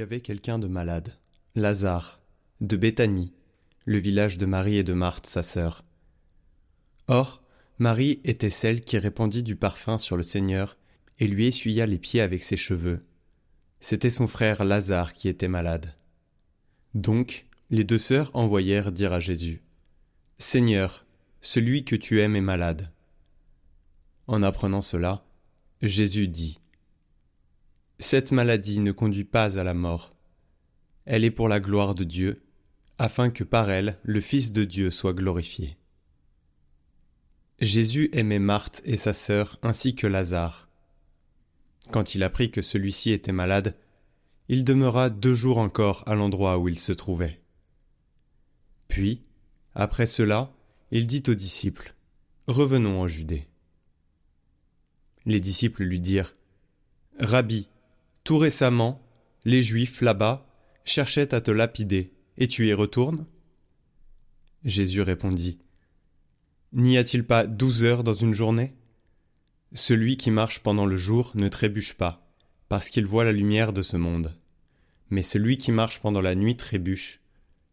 avait quelqu'un de malade, Lazare, de Béthanie, le village de Marie et de Marthe, sa sœur. Or, Marie était celle qui répandit du parfum sur le Seigneur et lui essuya les pieds avec ses cheveux. C'était son frère Lazare qui était malade. Donc, les deux sœurs envoyèrent dire à Jésus Seigneur, celui que tu aimes est malade. En apprenant cela, Jésus dit Cette maladie ne conduit pas à la mort. Elle est pour la gloire de Dieu, afin que par elle le Fils de Dieu soit glorifié. Jésus aimait Marthe et sa sœur ainsi que Lazare. Quand il apprit que celui-ci était malade, il demeura deux jours encore à l'endroit où il se trouvait. Puis, après cela, il dit aux disciples Revenons en Judée. Les disciples lui dirent Rabbi, tout récemment, les Juifs là-bas cherchaient à te lapider, et tu y retournes? Jésus répondit N'y a-t-il pas douze heures dans une journée? Celui qui marche pendant le jour ne trébuche pas, parce qu'il voit la lumière de ce monde. Mais celui qui marche pendant la nuit trébuche,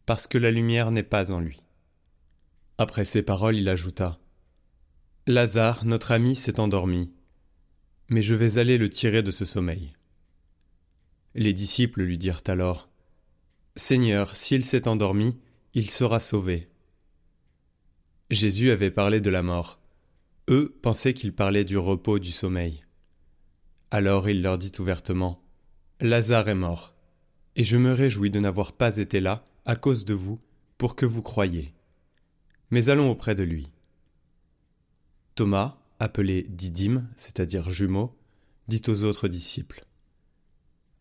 parce que la lumière n'est pas en lui. Après ces paroles, il ajouta Lazare, notre ami, s'est endormi, mais je vais aller le tirer de ce sommeil. Les disciples lui dirent alors Seigneur, s'il s'est endormi, il sera sauvé. Jésus avait parlé de la mort. Eux pensaient qu'il parlait du repos du sommeil. Alors il leur dit ouvertement Lazare est mort, et je me réjouis de n'avoir pas été là, à cause de vous, pour que vous croyiez mais allons auprès de lui. Thomas, appelé Didyme, c'est-à-dire jumeau, dit aux autres disciples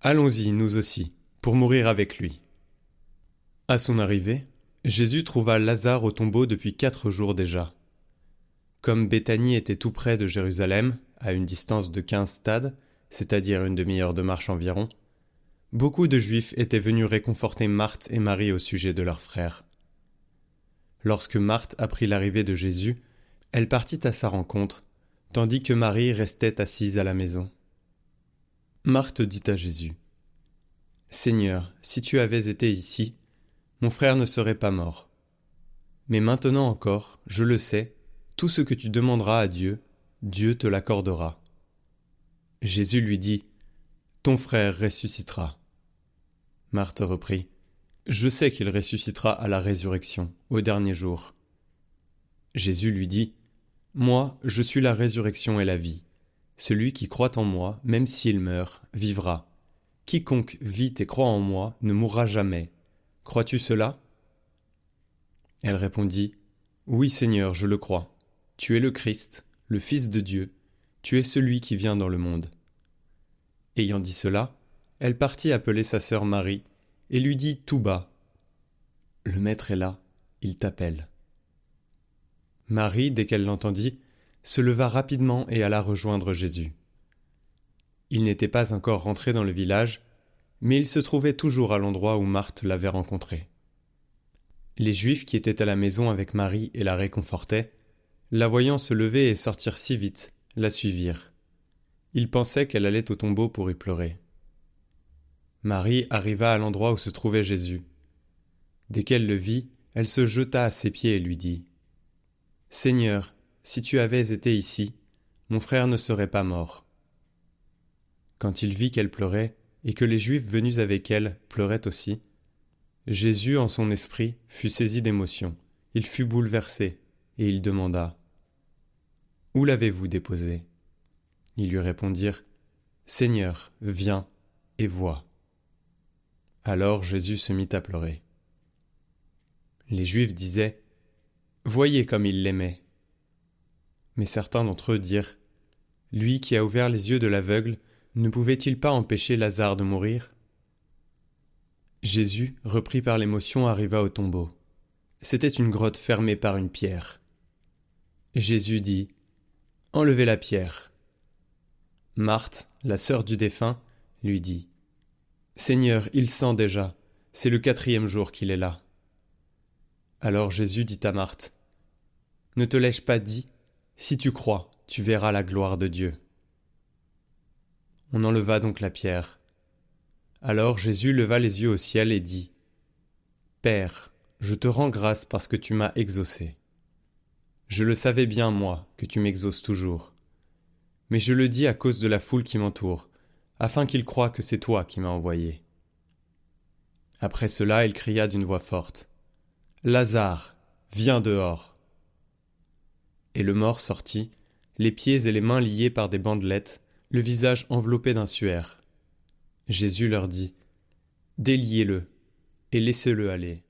Allons-y, nous aussi, pour mourir avec lui. À son arrivée, Jésus trouva Lazare au tombeau depuis quatre jours déjà. Comme Béthanie était tout près de Jérusalem, à une distance de quinze stades, c'est-à-dire une demi-heure de marche environ, beaucoup de Juifs étaient venus réconforter Marthe et Marie au sujet de leur frère. Lorsque Marthe apprit l'arrivée de Jésus, elle partit à sa rencontre, tandis que Marie restait assise à la maison. Marthe dit à Jésus Seigneur, si tu avais été ici, mon frère ne serait pas mort. Mais maintenant encore, je le sais, tout ce que tu demanderas à Dieu, Dieu te l'accordera. Jésus lui dit Ton frère ressuscitera. Marthe reprit je sais qu'il ressuscitera à la résurrection, au dernier jour. Jésus lui dit Moi, je suis la résurrection et la vie. Celui qui croit en moi, même s'il meurt, vivra. Quiconque vit et croit en moi ne mourra jamais. Crois-tu cela? Elle répondit Oui, Seigneur, je le crois. Tu es le Christ, le Fils de Dieu, tu es celui qui vient dans le monde. Ayant dit cela, elle partit appeler sa sœur Marie, et lui dit tout bas Le maître est là, il t'appelle. Marie, dès qu'elle l'entendit, se leva rapidement et alla rejoindre Jésus. Il n'était pas encore rentré dans le village, mais il se trouvait toujours à l'endroit où Marthe l'avait rencontré. Les Juifs qui étaient à la maison avec Marie et la réconfortaient, la voyant se lever et sortir si vite, la suivirent. Ils pensaient qu'elle allait au tombeau pour y pleurer. Marie arriva à l'endroit où se trouvait Jésus. Dès qu'elle le vit, elle se jeta à ses pieds et lui dit Seigneur, si tu avais été ici, mon frère ne serait pas mort. Quand il vit qu'elle pleurait, et que les Juifs venus avec elle pleuraient aussi, Jésus, en son esprit, fut saisi d'émotion. Il fut bouleversé, et il demanda Où l'avez-vous déposé? Ils lui répondirent Seigneur, viens et vois. Alors Jésus se mit à pleurer. Les Juifs disaient Voyez comme il l'aimait. Mais certains d'entre eux dirent Lui qui a ouvert les yeux de l'aveugle, ne pouvait-il pas empêcher Lazare de mourir? Jésus, repris par l'émotion, arriva au tombeau. C'était une grotte fermée par une pierre. Jésus dit Enlevez la pierre. Marthe, la sœur du défunt, lui dit Seigneur, il sent déjà, c'est le quatrième jour qu'il est là. Alors Jésus dit à Marthe, Ne te l'ai-je pas dit Si tu crois, tu verras la gloire de Dieu. On enleva donc la pierre. Alors Jésus leva les yeux au ciel et dit Père, je te rends grâce parce que tu m'as exaucé. Je le savais bien, moi, que tu m'exauces toujours. Mais je le dis à cause de la foule qui m'entoure, afin qu'ils croient que c'est toi qui m'as envoyé. Après cela, il cria d'une voix forte. Lazare, viens dehors. Et le mort sortit, les pieds et les mains liés par des bandelettes, le visage enveloppé d'un suaire. Jésus leur dit. Déliez-le et laissez-le aller.